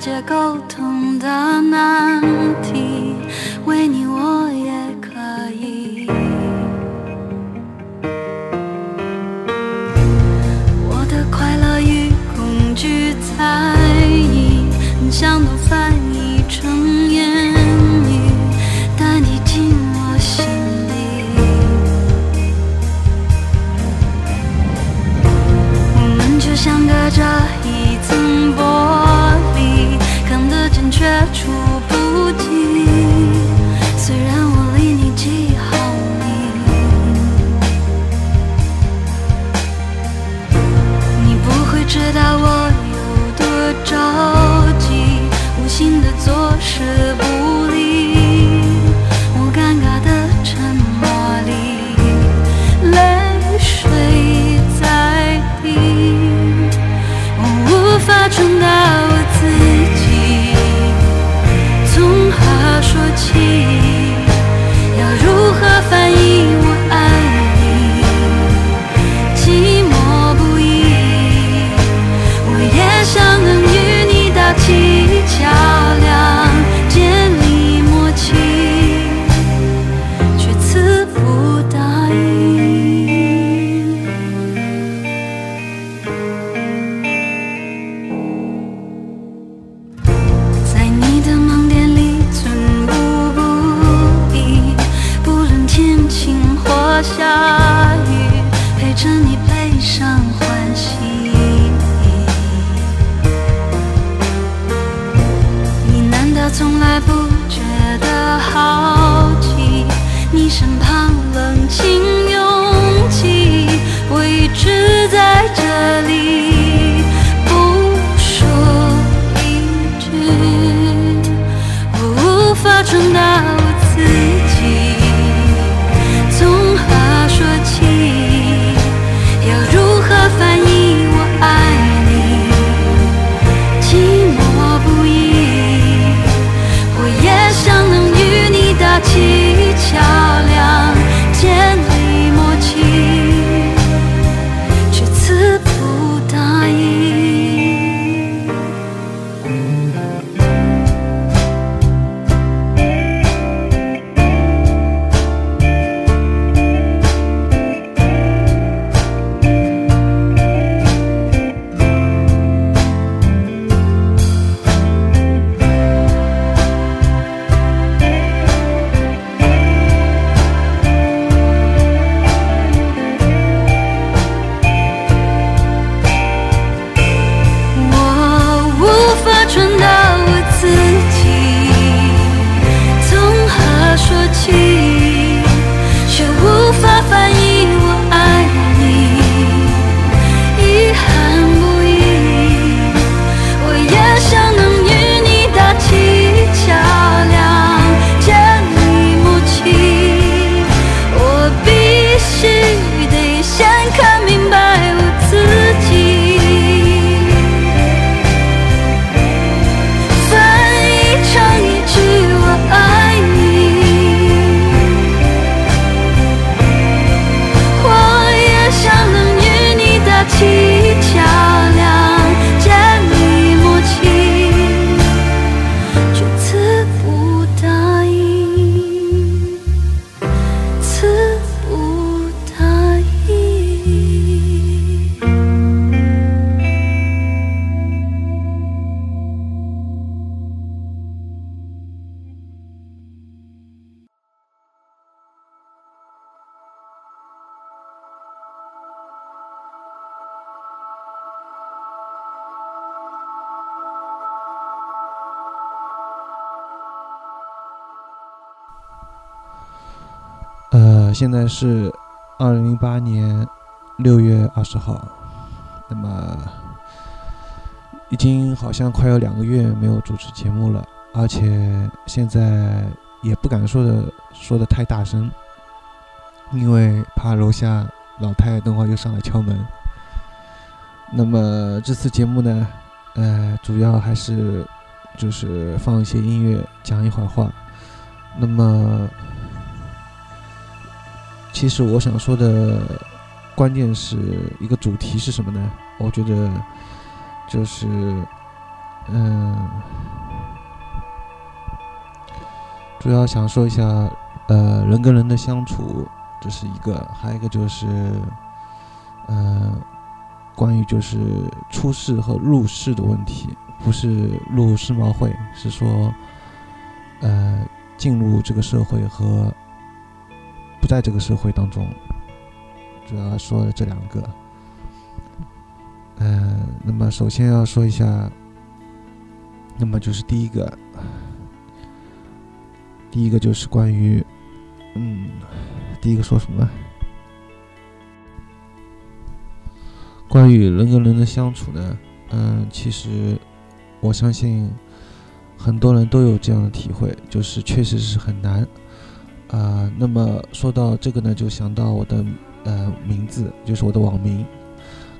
街沟通。现在是二零零八年六月二十号，那么已经好像快要两个月没有主持节目了，而且现在也不敢说的说的太大声，因为怕楼下老太太等会儿又上来敲门。那么这次节目呢，呃，主要还是就是放一些音乐，讲一会儿话，那么。其实我想说的关键是一个主题是什么呢？我觉得就是嗯主要想说一下呃人跟人的相处这是一个还有一个就是嗯关于就是出世和入世的问题不是入世贸会是说呃进入这个社会和在这个社会当中，主要说的这两个。嗯，那么首先要说一下，那么就是第一个，第一个就是关于，嗯，第一个说什么？关于人跟人的相处呢？嗯，其实我相信很多人都有这样的体会，就是确实是很难。啊，那么说到这个呢，就想到我的呃名字，就是我的网名。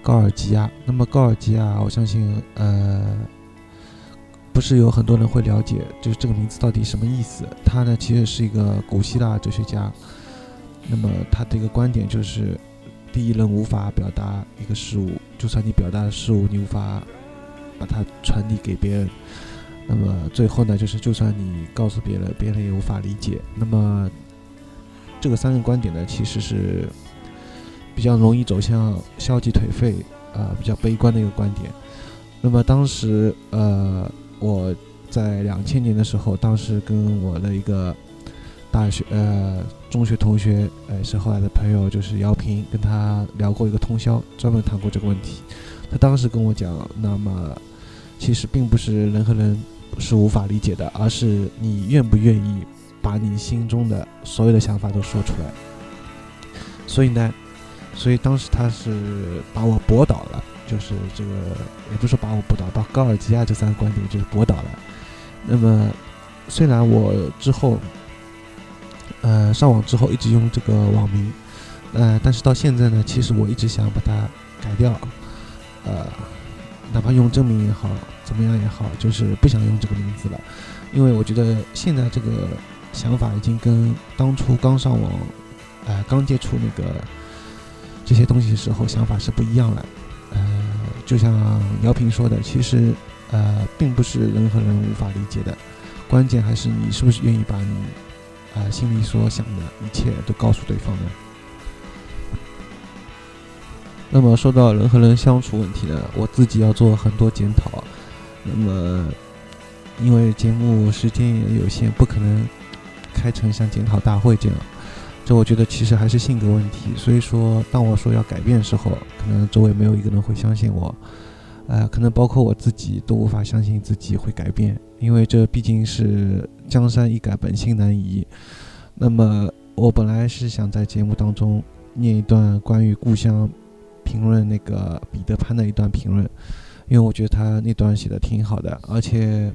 高尔基亚，那么高尔基亚，我相信，呃，不是有很多人会了解，就是这个名字到底什么意思？他呢，其实是一个古希腊哲学家。那么他的一个观点就是，第一人无法表达一个事物，就算你表达的事物，你无法把它传递给别人。那么最后呢，就是就算你告诉别人，别人也无法理解。那么这个三个观点呢，其实是。比较容易走向消极颓废，啊，比较悲观的一个观点。那么当时，呃，我在两千年的时候，当时跟我的一个大学，呃，中学同学，呃，是后来的朋友，就是姚平，跟他聊过一个通宵，专门谈过这个问题。他当时跟我讲，那么其实并不是人和人是无法理解的，而是你愿不愿意把你心中的所有的想法都说出来。所以呢。所以当时他是把我驳倒了，就是这个，也不是说把我驳倒，把高尔基亚这三个观点就是驳倒了。那么，虽然我之后，呃，上网之后一直用这个网名，呃，但是到现在呢，其实我一直想把它改掉，呃，哪怕用真名也好，怎么样也好，就是不想用这个名字了，因为我觉得现在这个想法已经跟当初刚上网，呃，刚接触那个。这些东西时候想法是不一样了，呃，就像姚平说的，其实，呃，并不是人和人无法理解的，关键还是你是不是愿意把你，啊，心里所想的一切都告诉对方呢？那么说到人和人相处问题呢，我自己要做很多检讨，那么，因为节目时间也有限，不可能开成像检讨大会这样。这我觉得其实还是性格问题，所以说当我说要改变的时候，可能周围没有一个人会相信我，呃，可能包括我自己都无法相信自己会改变，因为这毕竟是江山易改，本性难移。那么我本来是想在节目当中念一段关于故乡评论那个彼得潘的一段评论，因为我觉得他那段写的挺好的，而且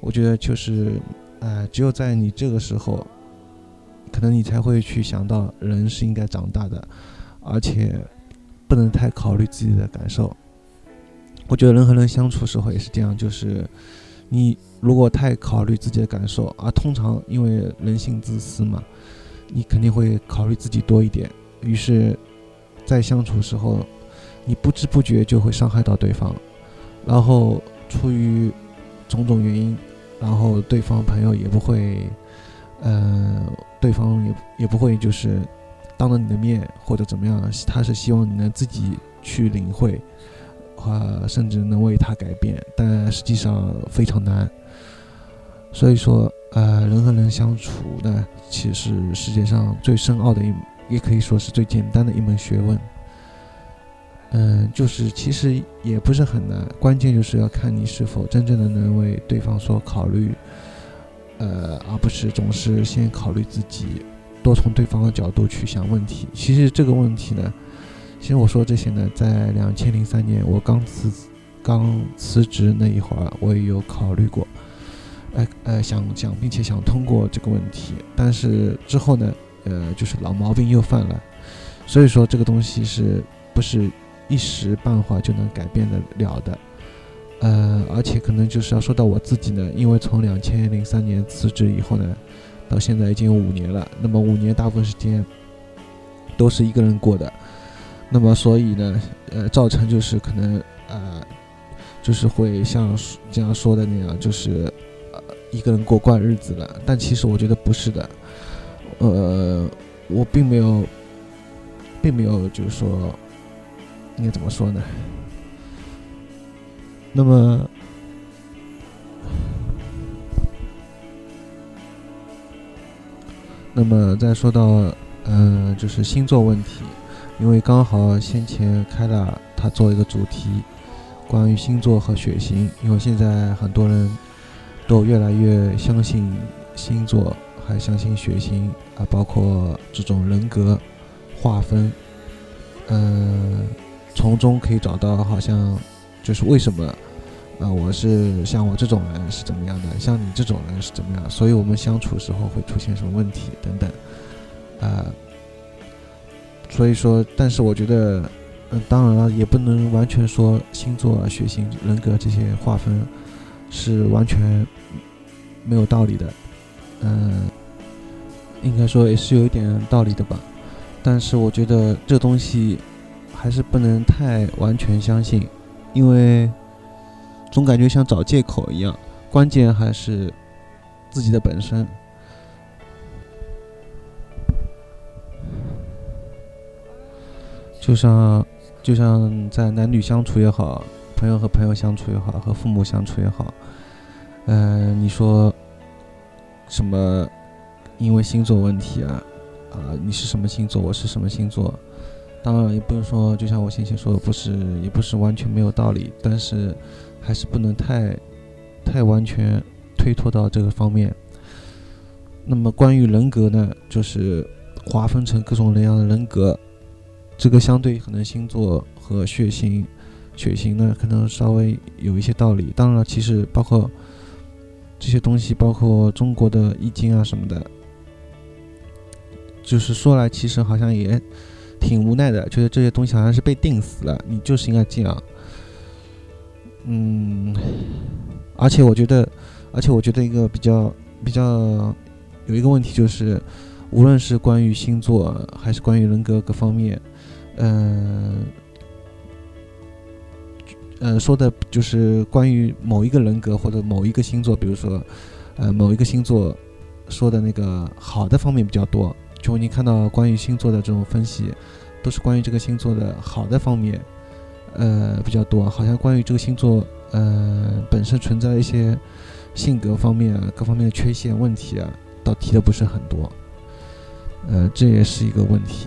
我觉得就是，呃，只有在你这个时候。可能你才会去想到，人是应该长大的，而且不能太考虑自己的感受。我觉得人和人相处时候也是这样，就是你如果太考虑自己的感受，而通常因为人性自私嘛，你肯定会考虑自己多一点。于是，在相处时候，你不知不觉就会伤害到对方，然后出于种种原因，然后对方朋友也不会。呃，对方也也不会就是当着你的面或者怎么样，他是希望你能自己去领会，啊，甚至能为他改变，但实际上非常难。所以说，呃，人和人相处呢，其实世界上最深奥的一，也可以说是最简单的一门学问。嗯，就是其实也不是很难，关键就是要看你是否真正的能为对方所考虑。呃，而不是总是先考虑自己，多从对方的角度去想问题。其实这个问题呢，其实我说这些呢，在两千零三年我刚辞刚辞职那一会儿，我也有考虑过，呃呃，想想并且想通过这个问题。但是之后呢，呃，就是老毛病又犯了。所以说这个东西是不是一时半会就能改变得了的？呃，而且可能就是要说到我自己呢，因为从两千零三年辞职以后呢，到现在已经有五年了。那么五年大部分时间都是一个人过的，那么所以呢，呃，造成就是可能呃，就是会像这样说的那样，就是呃一个人过惯日子了。但其实我觉得不是的，呃，我并没有，并没有就是说，应该怎么说呢？那么，那么再说到，嗯，就是星座问题，因为刚好先前开了他做一个主题。关于星座和血型，因为现在很多人都越来越相信星座，还相信血型啊，包括这种人格划分，嗯，从中可以找到好像就是为什么啊，我是像我这种人是怎么样的，像你这种人是怎么样，所以我们相处时候会出现什么问题等等，啊，所以说，但是我觉得。嗯，当然了，也不能完全说星座、啊、血型、人格这些划分是完全没有道理的。嗯，应该说也是有一点道理的吧。但是我觉得这东西还是不能太完全相信，因为总感觉像找借口一样。关键还是自己的本身，就像。就像在男女相处也好，朋友和朋友相处也好，和父母相处也好，嗯，你说什么？因为星座问题啊，啊，你是什么星座？我是什么星座？当然也不能说，就像我先前说的，不是，也不是完全没有道理，但是还是不能太太完全推脱到这个方面。那么关于人格呢，就是划分成各种各样的人格。这个相对可能星座和血型，血型呢可能稍微有一些道理。当然了，其实包括这些东西，包括中国的易经啊什么的，就是说来其实好像也挺无奈的，觉得这些东西好像是被定死了，你就是应该这样。嗯，而且我觉得，而且我觉得一个比较比较有一个问题就是，无论是关于星座还是关于人格各方面。嗯，嗯，说的就是关于某一个人格或者某一个星座，比如说，呃，某一个星座说的那个好的方面比较多。就你看到关于星座的这种分析，都是关于这个星座的好的方面，呃，比较多。好像关于这个星座，呃，本身存在一些性格方面啊，各方面的缺陷问题啊，倒提的不是很多。呃，这也是一个问题。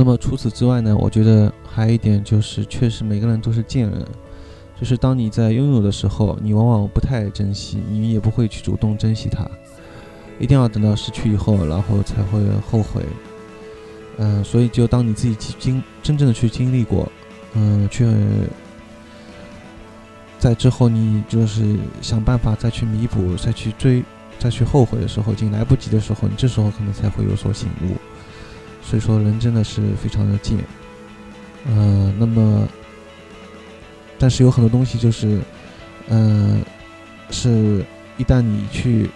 那么除此之外呢？我觉得还有一点就是，确实每个人都是贱人，就是当你在拥有的时候，你往往不太珍惜，你也不会去主动珍惜它，一定要等到失去以后，然后才会后悔。嗯，所以就当你自己去经真正的去经历过，嗯，去在之后你就是想办法再去弥补、再去追、再去后悔的时候，已经来不及的时候，你这时候可能才会有所醒悟。所以说，人真的是非常的贱，嗯，那么，但是有很多东西就是，嗯，是一旦你去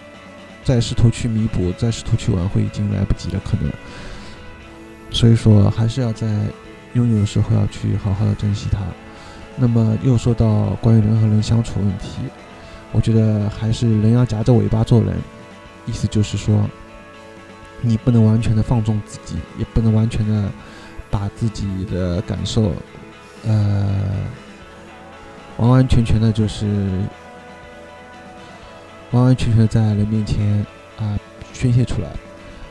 再试图去弥补，再试图去挽回，已经来不及了，可能。所以说，还是要在拥有的时候要去好好的珍惜它。那么，又说到关于人和人相处问题，我觉得还是人要夹着尾巴做人，意思就是说。你不能完全的放纵自己，也不能完全的把自己的感受，呃，完完全全的，就是完完全全在人面前啊宣泄出来。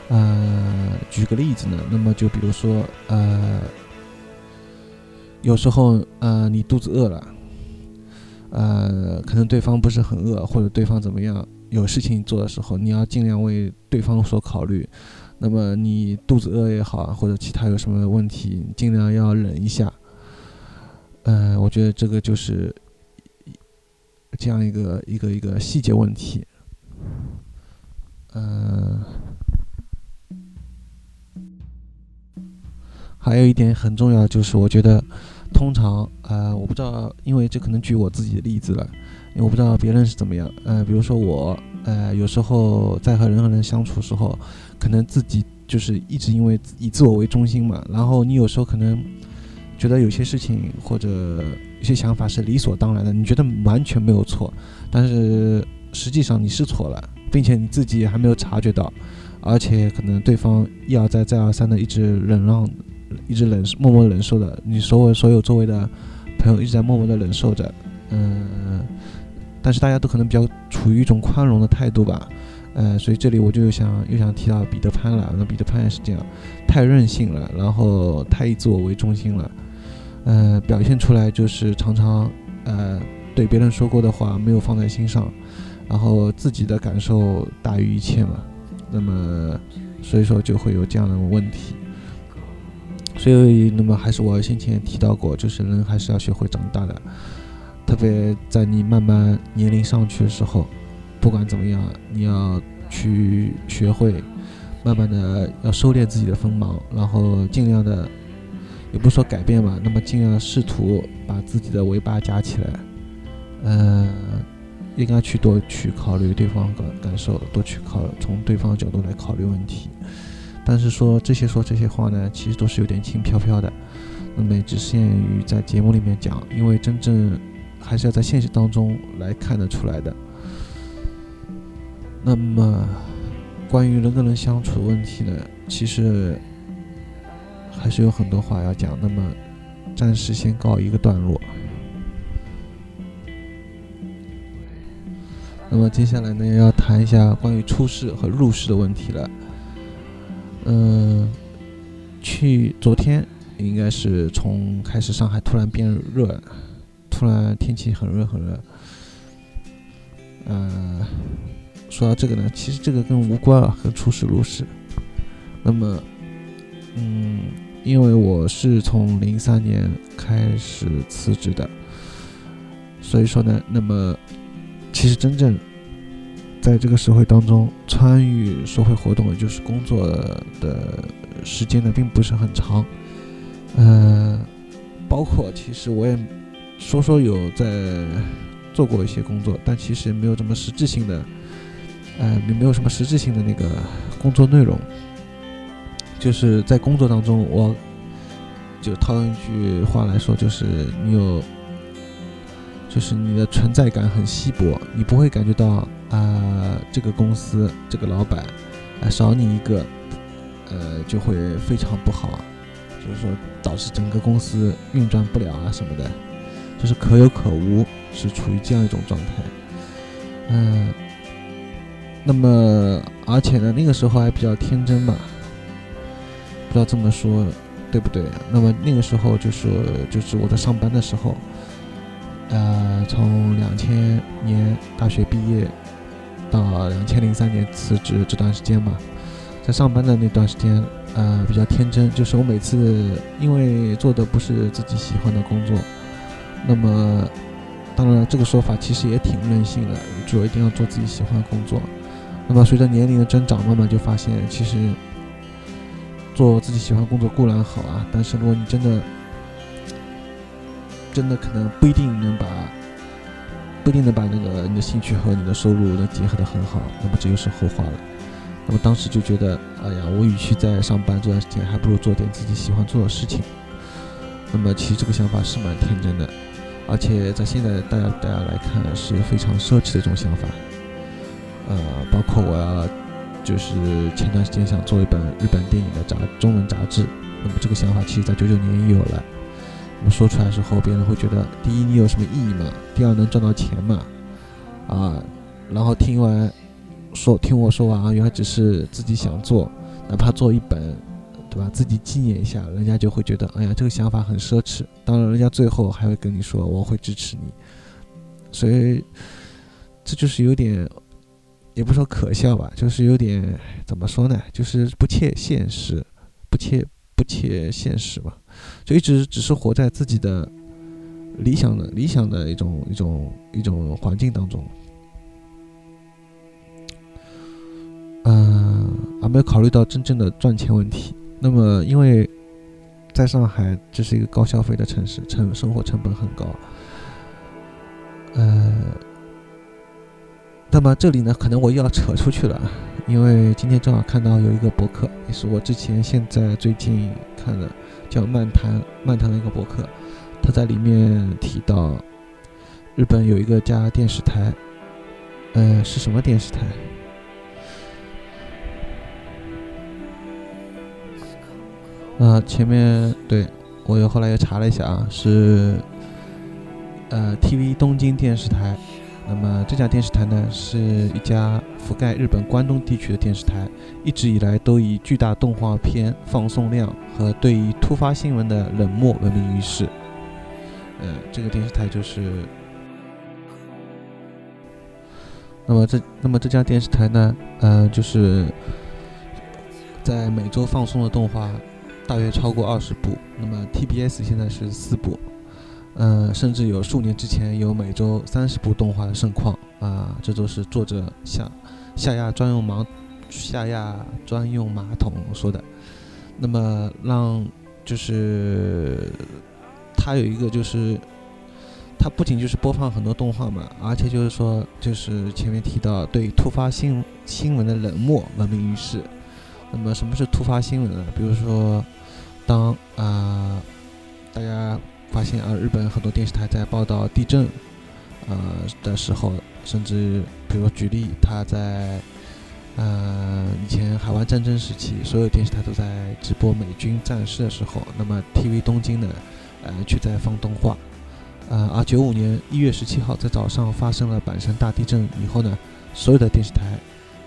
呃，举个例子呢，那么就比如说，呃，有时候呃你肚子饿了，呃，可能对方不是很饿，或者对方怎么样。有事情做的时候，你要尽量为对方所考虑。那么你肚子饿也好，或者其他有什么问题，尽量要忍一下。嗯，我觉得这个就是这样一个一个一个细节问题。嗯，还有一点很重要，就是我觉得通常，呃，我不知道，因为这可能举我自己的例子了。因为我不知道别人是怎么样，呃，比如说我，呃，有时候在和人和人相处时候，可能自己就是一直因为以自我为中心嘛，然后你有时候可能觉得有些事情或者有些想法是理所当然的，你觉得完全没有错，但是实际上你是错了，并且你自己还没有察觉到，而且可能对方一而再再而三的一直忍让，一直忍默默忍受的，你所有所有周围的朋友一直在默默的忍受着，嗯，但是大家都可能比较处于一种宽容的态度吧。呃，所以这里我就想又想提到彼得潘了。那彼得潘也是这样，太任性了，然后太以自我为中心了。呃，表现出来就是常常呃对别人说过的话没有放在心上，然后自己的感受大于一切嘛。那么所以说就会有这样的问题。所以那么还是我先前提到过，就是人还是要学会长大的，特别在你慢慢年龄上去的时候。不管怎么样，你要去学会，慢慢的要收敛自己的锋芒，然后尽量的，也不说改变吧，那么尽量试图把自己的尾巴夹起来，嗯，应该去多去考虑对方感感受，多去考从对方角度来考虑问题。但是说这些说这些话呢，其实都是有点轻飘飘的，那么也只限于在节目里面讲，因为真正还是要在现实当中来看得出来的。那么，关于人跟人相处的问题呢，其实还是有很多话要讲。那么，暂时先告一个段落。那么接下来呢，要谈一下关于出事和入世的问题了。嗯，去昨天应该是从开始上海突然变热，突然天气很热很热。嗯。说到这个呢，其实这个跟无关啊，跟出事入事。那么，嗯，因为我是从零三年开始辞职的，所以说呢，那么其实真正在这个社会当中参与社会活动，也就是工作的时间呢，并不是很长。嗯，包括其实我也说说有在做过一些工作，但其实没有什么实质性的。呃，没没有什么实质性的那个工作内容，就是在工作当中，我就套用一句话来说，就是你有，就是你的存在感很稀薄，你不会感觉到啊，这个公司这个老板啊少你一个，呃，就会非常不好，就是说导致整个公司运转不了啊什么的，就是可有可无，是处于这样一种状态，嗯。那么，而且呢，那个时候还比较天真吧，不知道这么说对不对？那么那个时候就是就是我在上班的时候，呃，从两千年大学毕业到两千零三年辞职这段时间嘛，在上班的那段时间，呃，比较天真，就是我每次因为做的不是自己喜欢的工作，那么当然这个说法其实也挺任性的，就一定要做自己喜欢的工作。那么随着年龄的增长，慢慢就发现，其实做自己喜欢工作固然好啊，但是如果你真的真的可能不一定能把不一定能把那个你的兴趣和你的收入能结合的很好，那么这就是后话了。那么当时就觉得，哎呀，我与其在上班这段时间，还不如做点自己喜欢做的事情。那么其实这个想法是蛮天真的，而且在现在大家大家来看是非常奢侈的一种想法。呃，包括我要，就是前段时间想做一本日本电影的杂中文杂志，那么这个想法其实在九九年也有了。那么说出来之后，别人会觉得，第一你有什么意义嘛？第二能赚到钱嘛？啊，然后听完说听我说完啊，原来只是自己想做，哪怕做一本，对吧？自己纪念一下，人家就会觉得，哎呀，这个想法很奢侈。当然，人家最后还会跟你说，我会支持你。所以，这就是有点。也不说可笑吧，就是有点怎么说呢，就是不切现实，不切切现实吧，就一直只是活在自己的理想的理想的一种一种一种环境当中，嗯，而没有考虑到真正的赚钱问题。那么，因为在上海这是一个高消费的城市，成生活成本很高，呃。那么这里呢，可能我又要扯出去了，因为今天正好看到有一个博客，也是我之前现在最近看的，叫漫谈漫谈的一个博客，他在里面提到，日本有一个家电视台，呃，是什么电视台？啊，前面对我又后来又查了一下啊，是呃 TV 东京电视台。那么这家电视台呢，是一家覆盖日本关东地区的电视台，一直以来都以巨大动画片放送量和对于突发新闻的冷漠闻名于世。呃，这个电视台就是。那么这那么这家电视台呢，呃，就是在每周放送的动画。大约超过二十部，那么 TBS 现在是四部，呃，甚至有数年之前有每周三十部动画的盛况啊，这都是作者下下亚专用马下亚专用马桶说的。那么让就是它有一个就是，它不仅就是播放很多动画嘛，而且就是说就是前面提到对突发新新闻的冷漠闻名于世。那么什么是突发新闻呢？比如说。当啊，现啊，日本很多电视台在报道地震，呃的时候，甚至比如举例，他在呃以前海湾战争时期，所有电视台都在直播美军战事的时候，那么 TV 东京呢，呃却在放动画，呃而九五年一月十七号在早上发生了阪神大地震以后呢，所有的电视台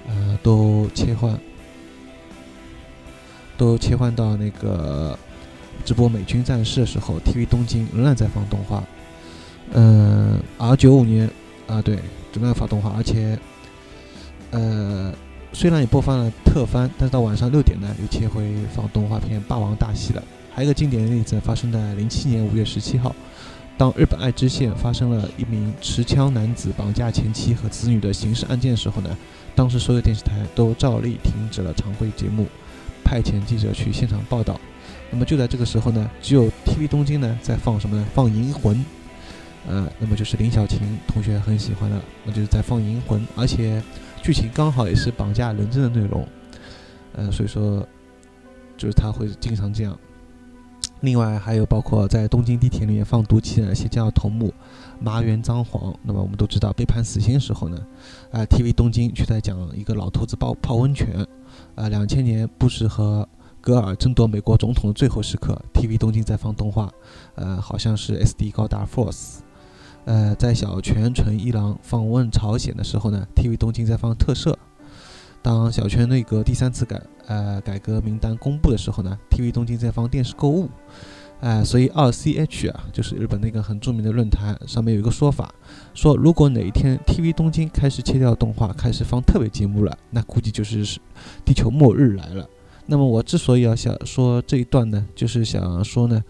呃都切换。都切换到那个直播美军战士的时候，TV 东京仍然在放动画。嗯，而九五年啊，对，仍然发动画，而且呃，虽然也播放了特番，但是到晚上六点呢，又切回放动画片《霸王大戏》了。还有一个经典的例子，发生在零七年五月十七号，当日本爱知县发生了一名持枪男子绑架前妻和子女的刑事案件的时候呢，当时所有电视台都照例停止了常规节目。派遣记者去现场报道，那么就在这个时候呢，只有 TV 东京呢在放什么呢？放《银魂》，呃，那么就是林小晴同学很喜欢的，那就是在放《银魂》，而且剧情刚好也是绑架人质的内容，呃，所以说就是他会经常这样。另外还有包括在东京地铁里面放毒气的那些叫头目麻原彰晃，那么我们都知道被判死刑的时候呢，啊，TV 东京却在讲一个老头子泡泡温泉。啊，两千年布什和戈尔争夺美国总统的最后时刻，TV 东京在放动画，呃，好像是 SD 高达 Force。呃，在小泉纯一郎访问朝鲜的时候呢，TV 东京在放特摄。当小泉内阁第三次改呃改革名单公布的时候呢，TV 东京在放电视购物。哎，所以二 CH 啊，就是日本那个很著名的论坛上面有一个说法，说如果哪一天 TV 东京开始切掉动画，开始放特别节目了，那估计就是地球末日来了。那么我之所以要想说这一段呢，就是想说呢，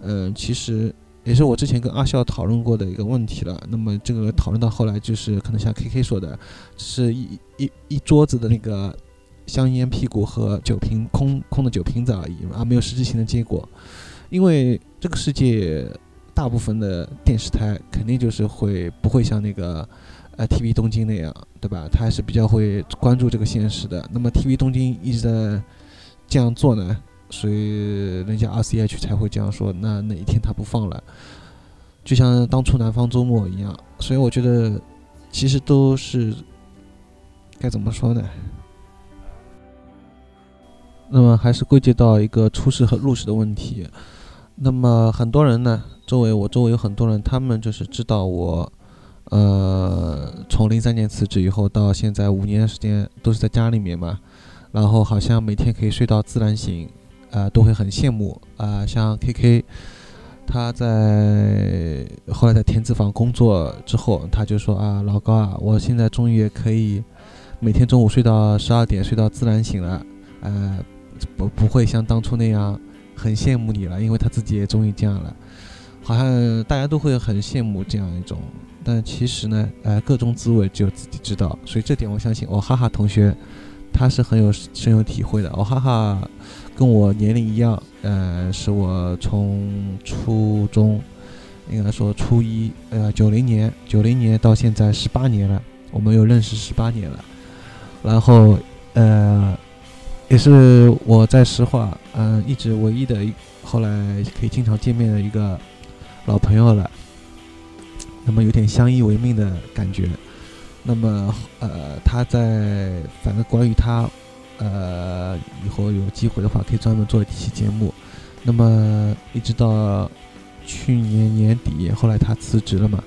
嗯，其实也是我之前跟阿笑讨论过的一个问题了。那么这个讨论到后来，就是可能像 KK 说的，是一一一桌子的那个香烟屁股和酒瓶空空的酒瓶子而已，而没有实质性的结果。因为这个世界大部分的电视台肯定就是会不会像那个呃 TV 东京那样，对吧？他还是比较会关注这个现实的。那么 TV 东京一直在这样做呢，所以人家 RCH 才会这样说。那哪一天他不放了，就像当初南方周末一样。所以我觉得其实都是该怎么说呢？那么还是归结到一个出世和入世的问题。那么很多人呢，周围我周围有很多人，他们就是知道我，呃，从零三年辞职以后到现在五年的时间都是在家里面嘛，然后好像每天可以睡到自然醒，啊，都会很羡慕啊。像 KK，他在后来在田子坊工作之后，他就说啊，老高啊，我现在终于也可以每天中午睡到十二点，睡到自然醒了，呃，不不会像当初那样。很羡慕你了，因为他自己也终于这样了，好像大家都会很羡慕这样一种，但其实呢，呃，各种滋味只有自己知道，所以这点我相信，我哈哈同学他是很有深有体会的。我哈哈跟我年龄一样，呃，是我从初中，应该说初一，呃，九零年，九零年到现在十八年了，我们又认识十八年了，然后呃，也是我在石化嗯一直唯一的一后来可以经常见面的一个老朋友了，那么有点相依为命的感觉。那么呃，他在反正关于他呃以后有机会的话，可以专门做一期节目。那么一直到去年年底，后来他辞职了嘛？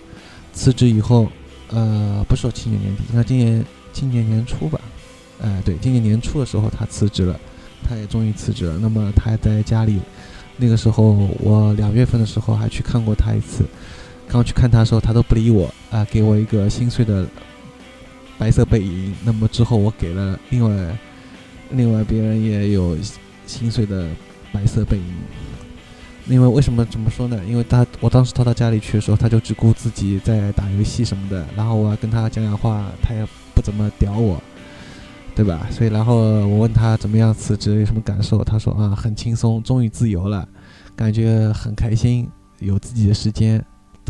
辞职以后，呃，不说去年年底，应该今年今年年初吧？哎，对，今年年初的时候他辞职了，他也终于辞职了。那么他还在家里，那个时候我两月份的时候还去看过他一次，刚去看他的时候他都不理我啊，给我一个心碎的白色背影。那么之后我给了另外另外别人也有心碎的白色背影。因为为什么怎么说呢？因为他我当时到他家里去的时候，他就只顾自己在打游戏什么的，然后我要跟他讲讲话，他也不怎么屌我，对吧？所以然后我问他怎么样辞职，有什么感受？他说啊，很轻松，终于自由了，感觉很开心，有自己的时间，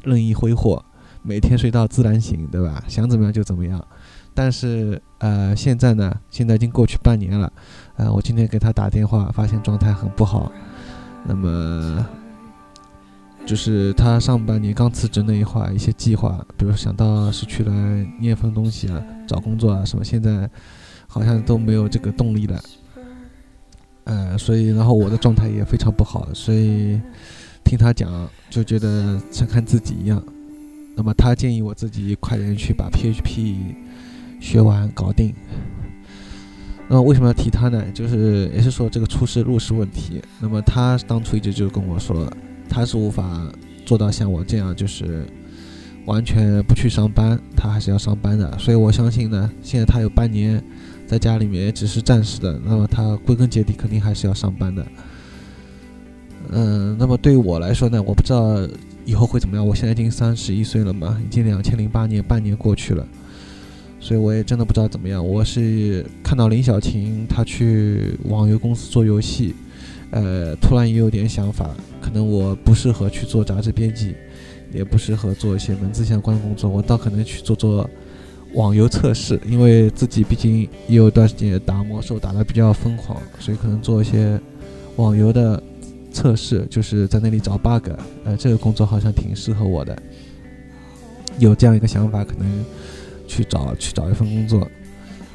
任意挥霍，每天睡到自然醒，对吧？想怎么样就怎么样。但是呃，现在呢，现在已经过去半年了，呃，我今天给他打电话，发现状态很不好。那么，就是他上半年刚辞职那一会儿，一些计划，比如想到是去来念份东西啊，找工作啊什么，现在好像都没有这个动力了。呃，所以然后我的状态也非常不好，所以听他讲就觉得像看自己一样。那么他建议我自己快点去把 PHP 学完搞定。那么为什么要提他呢？就是也是说这个出师入师问题。那么他当初一直就跟我说，他是无法做到像我这样，就是完全不去上班，他还是要上班的。所以我相信呢，现在他有半年在家里面也只是暂时的。那么他归根结底肯定还是要上班的。嗯，那么对于我来说呢，我不知道以后会怎么样。我现在已经三十一岁了嘛，已经两千零八年半年过去了。所以我也真的不知道怎么样。我是看到林小晴她去网游公司做游戏，呃，突然也有点想法，可能我不适合去做杂志编辑，也不适合做一些文字相关工作，我倒可能去做做网游测试，因为自己毕竟也有段时间打魔兽打得比较疯狂，所以可能做一些网游的测试，就是在那里找 bug，呃，这个工作好像挺适合我的，有这样一个想法，可能。去找去找一份工作，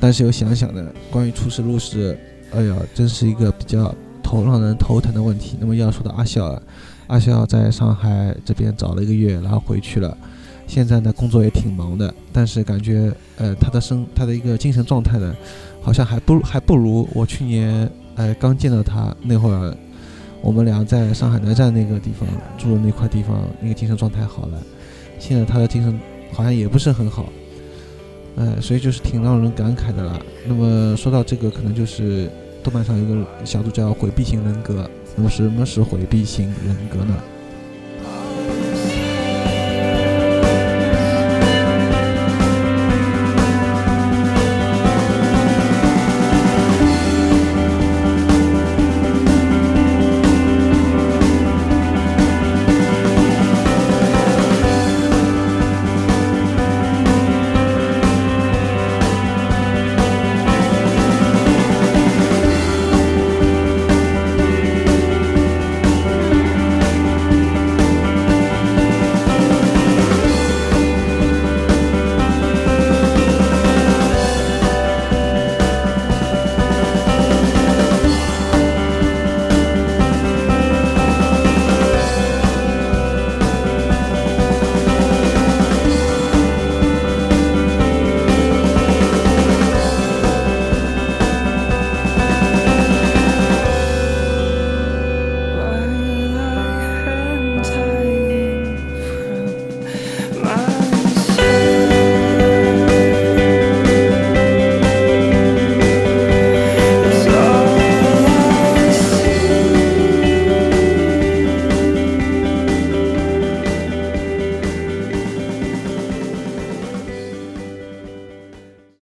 但是又想想呢，关于出师入师，哎呀，真是一个比较头让人头疼的问题。那么要说到阿笑，阿笑在上海这边找了一个月，然后回去了，现在呢工作也挺忙的，但是感觉呃他的生他的一个精神状态呢，好像还不还不如我去年呃刚见到他那会儿，我们俩在上海南站那个地方住的那块地方，那个精神状态好了。现在他的精神好像也不是很好。呃，所以就是挺让人感慨的啦。那么说到这个，可能就是豆瓣上有个小组叫“回避型人格”。那么什么是回避型人格呢？